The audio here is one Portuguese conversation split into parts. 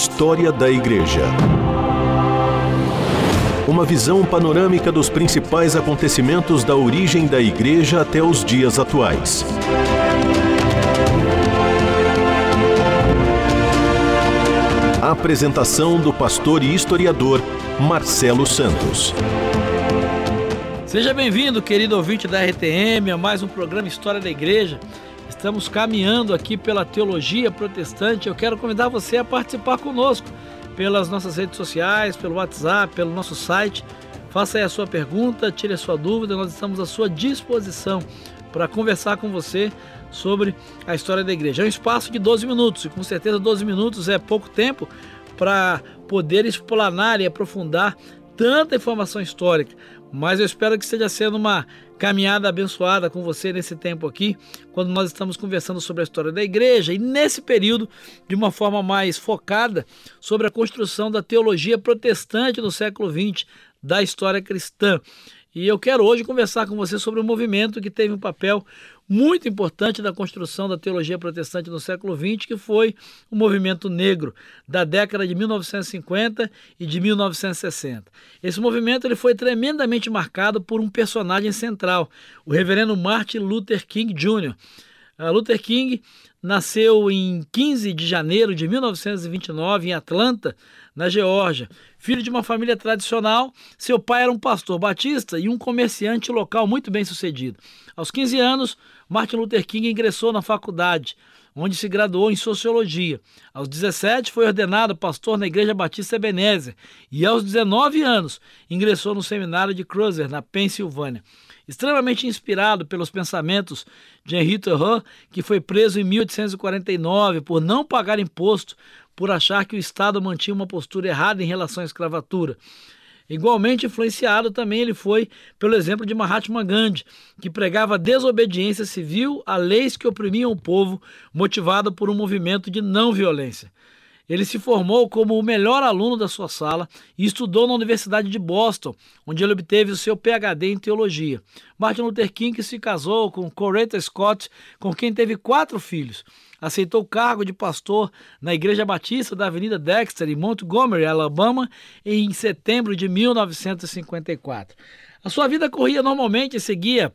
História da Igreja. Uma visão panorâmica dos principais acontecimentos da origem da Igreja até os dias atuais. Apresentação do pastor e historiador Marcelo Santos. Seja bem-vindo, querido ouvinte da RTM, a mais um programa História da Igreja. Estamos caminhando aqui pela teologia protestante. Eu quero convidar você a participar conosco pelas nossas redes sociais, pelo WhatsApp, pelo nosso site. Faça aí a sua pergunta, tire a sua dúvida, nós estamos à sua disposição para conversar com você sobre a história da igreja. É um espaço de 12 minutos e com certeza 12 minutos é pouco tempo para poder explanar e aprofundar tanta informação histórica, mas eu espero que esteja sendo uma caminhada abençoada com você nesse tempo aqui, quando nós estamos conversando sobre a história da igreja e nesse período, de uma forma mais focada, sobre a construção da teologia protestante no século XX, da história cristã. E eu quero hoje conversar com você sobre um movimento que teve um papel muito importante na construção da teologia protestante no século XX, que foi o movimento negro da década de 1950 e de 1960. Esse movimento ele foi tremendamente marcado por um personagem central, o reverendo Martin Luther King Jr. Uh, Luther King nasceu em 15 de janeiro de 1929 em Atlanta, na Geórgia. Filho de uma família tradicional, seu pai era um pastor batista e um comerciante local muito bem sucedido. Aos 15 anos, Martin Luther King ingressou na faculdade, onde se graduou em sociologia. Aos 17, foi ordenado pastor na Igreja Batista Ebenezer e, aos 19 anos, ingressou no seminário de Cruiser, na Pensilvânia. Extremamente inspirado pelos pensamentos de Henri Thoreau, que foi preso em 1849 por não pagar imposto por achar que o Estado mantinha uma postura errada em relação à escravatura. Igualmente influenciado também ele foi pelo exemplo de Mahatma Gandhi, que pregava desobediência civil a leis que oprimiam o povo, motivado por um movimento de não violência. Ele se formou como o melhor aluno da sua sala e estudou na Universidade de Boston, onde ele obteve o seu PhD em teologia. Martin Luther King se casou com Coretta Scott, com quem teve quatro filhos. Aceitou o cargo de pastor na Igreja Batista da Avenida Dexter, em Montgomery, Alabama, em setembro de 1954. A sua vida corria normalmente e seguia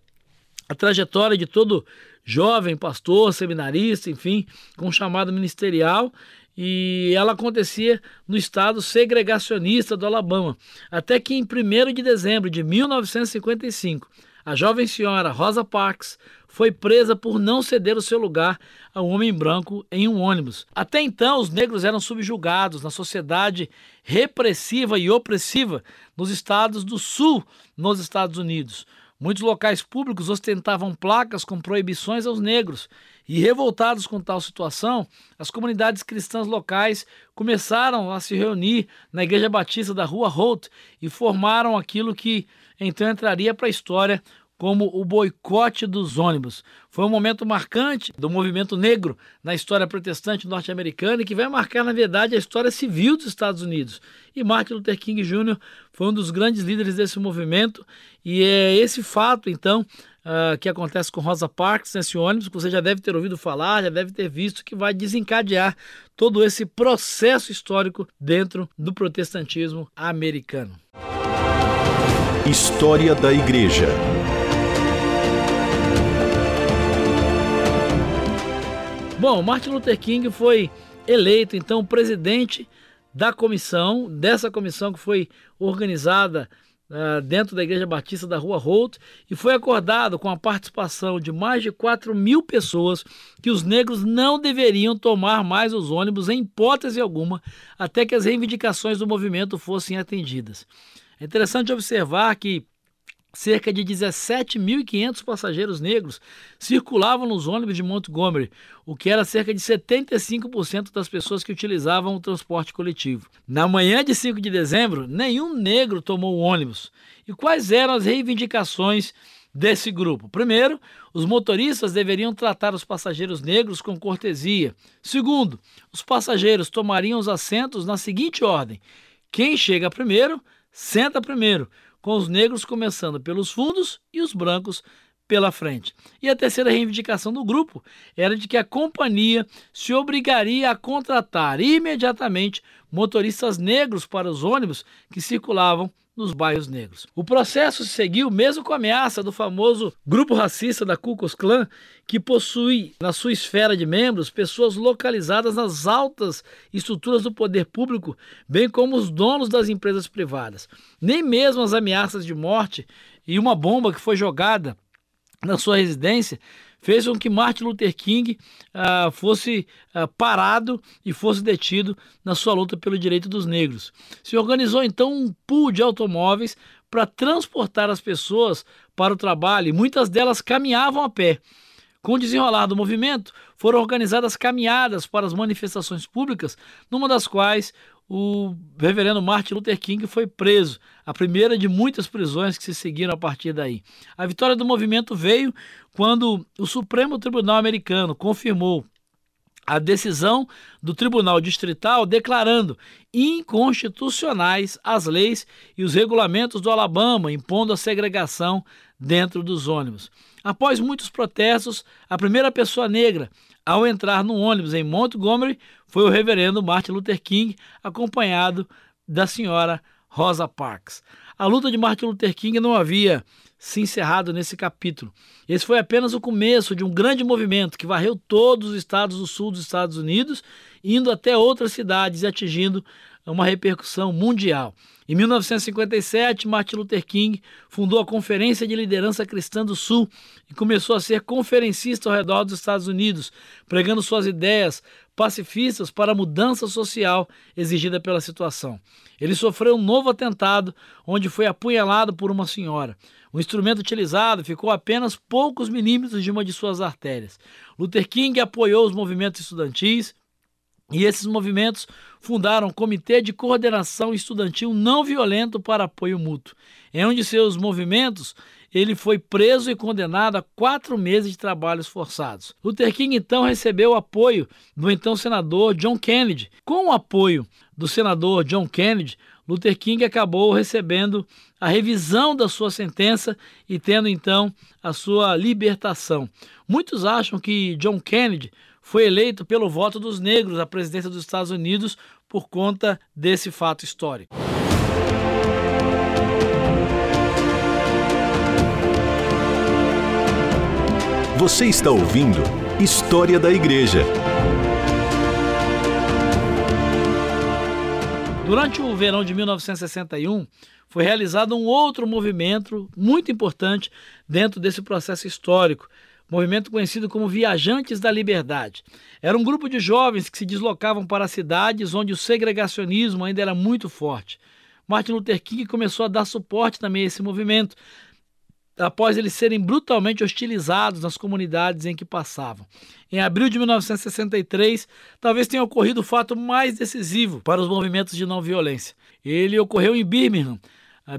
a trajetória de todo jovem pastor, seminarista, enfim, com um chamado ministerial e ela acontecia no estado segregacionista do Alabama, até que em 1 de dezembro de 1955, a jovem senhora Rosa Parks foi presa por não ceder o seu lugar a um homem branco em um ônibus. Até então, os negros eram subjugados na sociedade repressiva e opressiva nos estados do sul, nos Estados Unidos. Muitos locais públicos ostentavam placas com proibições aos negros, e revoltados com tal situação, as comunidades cristãs locais começaram a se reunir na Igreja Batista da Rua Holt e formaram aquilo que então entraria para a história como o boicote dos ônibus. Foi um momento marcante do movimento negro na história protestante norte-americana e que vai marcar, na verdade, a história civil dos Estados Unidos. E Martin Luther King Jr. foi um dos grandes líderes desse movimento, e é esse fato, então, uh, que acontece com Rosa Parks nesse ônibus, que você já deve ter ouvido falar, já deve ter visto, que vai desencadear todo esse processo histórico dentro do protestantismo americano. História da Igreja. Bom, Martin Luther King foi eleito então presidente da comissão, dessa comissão que foi organizada uh, dentro da Igreja Batista da Rua Holt, e foi acordado com a participação de mais de 4 mil pessoas que os negros não deveriam tomar mais os ônibus em hipótese alguma, até que as reivindicações do movimento fossem atendidas. É interessante observar que Cerca de 17.500 passageiros negros circulavam nos ônibus de Montgomery, o que era cerca de 75% das pessoas que utilizavam o transporte coletivo. Na manhã de 5 de dezembro, nenhum negro tomou o ônibus. E quais eram as reivindicações desse grupo? Primeiro, os motoristas deveriam tratar os passageiros negros com cortesia. Segundo, os passageiros tomariam os assentos na seguinte ordem: quem chega primeiro, senta primeiro com os negros começando pelos fundos e os brancos pela frente. E a terceira reivindicação do grupo era de que a companhia se obrigaria a contratar imediatamente motoristas negros para os ônibus que circulavam nos bairros negros. O processo se seguiu mesmo com a ameaça do famoso grupo racista da Ku Klux Klan, que possui na sua esfera de membros pessoas localizadas nas altas estruturas do poder público, bem como os donos das empresas privadas. Nem mesmo as ameaças de morte e uma bomba que foi jogada na sua residência fez com que Martin Luther King uh, fosse uh, parado e fosse detido na sua luta pelo direito dos negros. Se organizou então um pool de automóveis para transportar as pessoas para o trabalho e muitas delas caminhavam a pé. Com o desenrolar do movimento, foram organizadas caminhadas para as manifestações públicas, numa das quais o reverendo Martin Luther King foi preso, a primeira de muitas prisões que se seguiram a partir daí. A vitória do movimento veio quando o Supremo Tribunal Americano confirmou a decisão do Tribunal Distrital declarando inconstitucionais as leis e os regulamentos do Alabama impondo a segregação dentro dos ônibus. Após muitos protestos, a primeira pessoa negra ao entrar no ônibus em Montgomery foi o reverendo Martin Luther King, acompanhado da senhora Rosa Parks. A luta de Martin Luther King não havia se encerrado nesse capítulo. Esse foi apenas o começo de um grande movimento que varreu todos os estados do sul dos Estados Unidos, indo até outras cidades e atingindo uma repercussão mundial. Em 1957, Martin Luther King fundou a Conferência de Liderança Cristã do Sul e começou a ser conferencista ao redor dos Estados Unidos, pregando suas ideias pacifistas para a mudança social exigida pela situação. Ele sofreu um novo atentado, onde foi apunhalado por uma senhora. O instrumento utilizado ficou a apenas poucos milímetros de uma de suas artérias. Luther King apoiou os movimentos estudantis, e esses movimentos fundaram o Comitê de Coordenação Estudantil Não Violento para Apoio Mútuo. Em um de seus movimentos, ele foi preso e condenado a quatro meses de trabalhos forçados. Luther King então recebeu o apoio do então senador John Kennedy. Com o apoio do senador John Kennedy, Luther King acabou recebendo a revisão da sua sentença e tendo então a sua libertação. Muitos acham que John Kennedy foi eleito pelo voto dos negros à presidência dos Estados Unidos por conta desse fato histórico. Você está ouvindo História da Igreja. Durante o verão de 1961, foi realizado um outro movimento muito importante dentro desse processo histórico, movimento conhecido como Viajantes da Liberdade. Era um grupo de jovens que se deslocavam para cidades onde o segregacionismo ainda era muito forte. Martin Luther King começou a dar suporte também a esse movimento, após eles serem brutalmente hostilizados nas comunidades em que passavam. Em abril de 1963, talvez tenha ocorrido o fato mais decisivo para os movimentos de não violência. Ele ocorreu em Birmingham,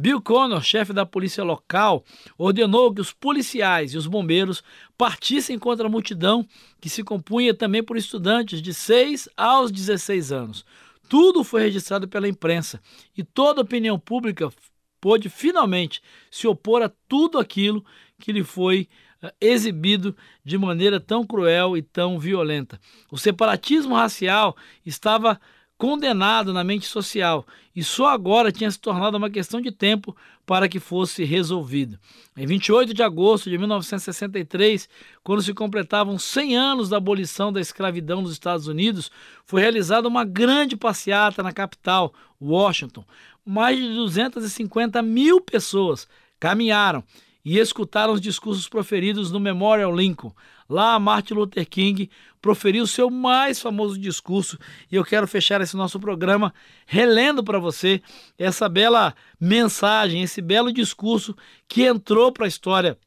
Bill Connor, chefe da polícia local, ordenou que os policiais e os bombeiros partissem contra a multidão, que se compunha também por estudantes de 6 aos 16 anos. Tudo foi registrado pela imprensa e toda a opinião pública pôde finalmente se opor a tudo aquilo que lhe foi eh, exibido de maneira tão cruel e tão violenta. O separatismo racial estava condenado na mente social e só agora tinha se tornado uma questão de tempo para que fosse resolvido. Em 28 de agosto de 1963, quando se completavam 100 anos da abolição da escravidão nos Estados Unidos, foi realizada uma grande passeata na capital, Washington. Mais de 250 mil pessoas caminharam e escutaram os discursos proferidos no Memorial Lincoln. Lá, Martin Luther King proferiu seu mais famoso discurso e eu quero fechar esse nosso programa relendo para você essa bela mensagem, esse belo discurso que entrou para a história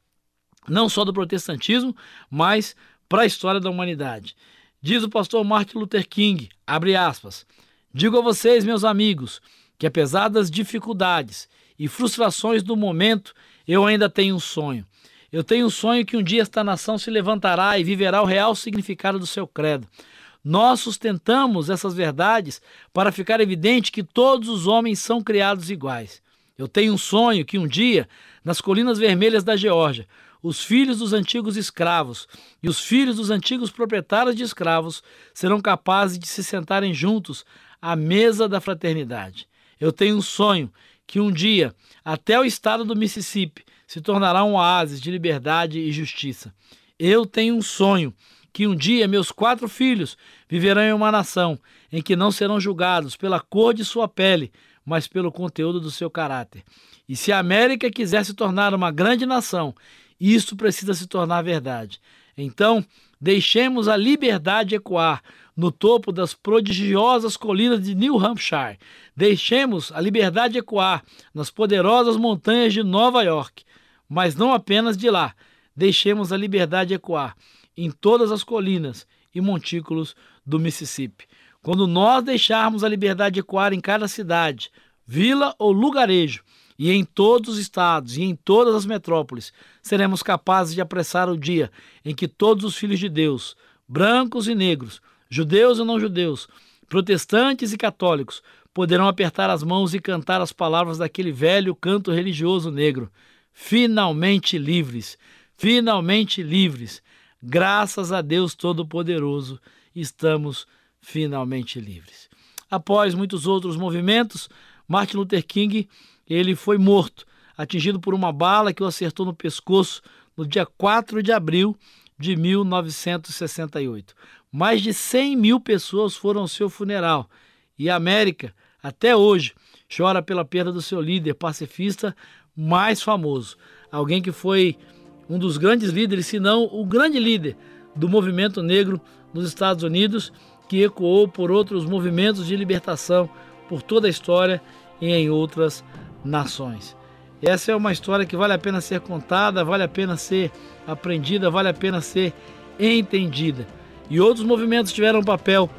não só do protestantismo, mas para a história da humanidade. Diz o pastor Martin Luther King, abre aspas, digo a vocês, meus amigos, que apesar das dificuldades e frustrações do momento, eu ainda tenho um sonho. Eu tenho um sonho que um dia esta nação se levantará e viverá o real significado do seu credo. Nós sustentamos essas verdades para ficar evidente que todos os homens são criados iguais. Eu tenho um sonho que um dia, nas colinas vermelhas da Geórgia, os filhos dos antigos escravos e os filhos dos antigos proprietários de escravos serão capazes de se sentarem juntos à mesa da fraternidade. Eu tenho um sonho que um dia, até o estado do Mississippi, se tornará um oásis de liberdade e justiça. Eu tenho um sonho que um dia meus quatro filhos viverão em uma nação em que não serão julgados pela cor de sua pele, mas pelo conteúdo do seu caráter. E se a América quiser se tornar uma grande nação, isso precisa se tornar verdade. Então, deixemos a liberdade ecoar no topo das prodigiosas colinas de New Hampshire. Deixemos a liberdade ecoar nas poderosas montanhas de Nova York. Mas não apenas de lá. Deixemos a liberdade ecoar em todas as colinas e montículos do Mississippi. Quando nós deixarmos a liberdade ecoar em cada cidade, vila ou lugarejo, e em todos os estados e em todas as metrópoles, seremos capazes de apressar o dia em que todos os filhos de Deus, brancos e negros, judeus e não judeus, protestantes e católicos, poderão apertar as mãos e cantar as palavras daquele velho canto religioso negro. Finalmente livres, finalmente livres. Graças a Deus Todo-Poderoso, estamos finalmente livres. Após muitos outros movimentos, Martin Luther King ele foi morto, atingido por uma bala que o acertou no pescoço no dia 4 de abril de 1968. Mais de 100 mil pessoas foram ao seu funeral e a América, até hoje, chora pela perda do seu líder pacifista mais famoso. Alguém que foi um dos grandes líderes, se não o grande líder do movimento negro nos Estados Unidos, que ecoou por outros movimentos de libertação por toda a história e em outras nações. Essa é uma história que vale a pena ser contada, vale a pena ser aprendida, vale a pena ser entendida. E outros movimentos tiveram um papel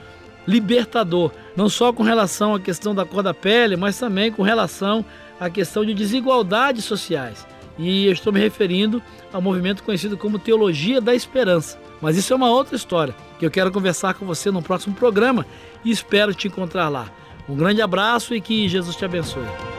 libertador, não só com relação à questão da cor da pele, mas também com relação à questão de desigualdades sociais. E eu estou me referindo ao movimento conhecido como Teologia da Esperança. Mas isso é uma outra história que eu quero conversar com você no próximo programa e espero te encontrar lá. Um grande abraço e que Jesus te abençoe.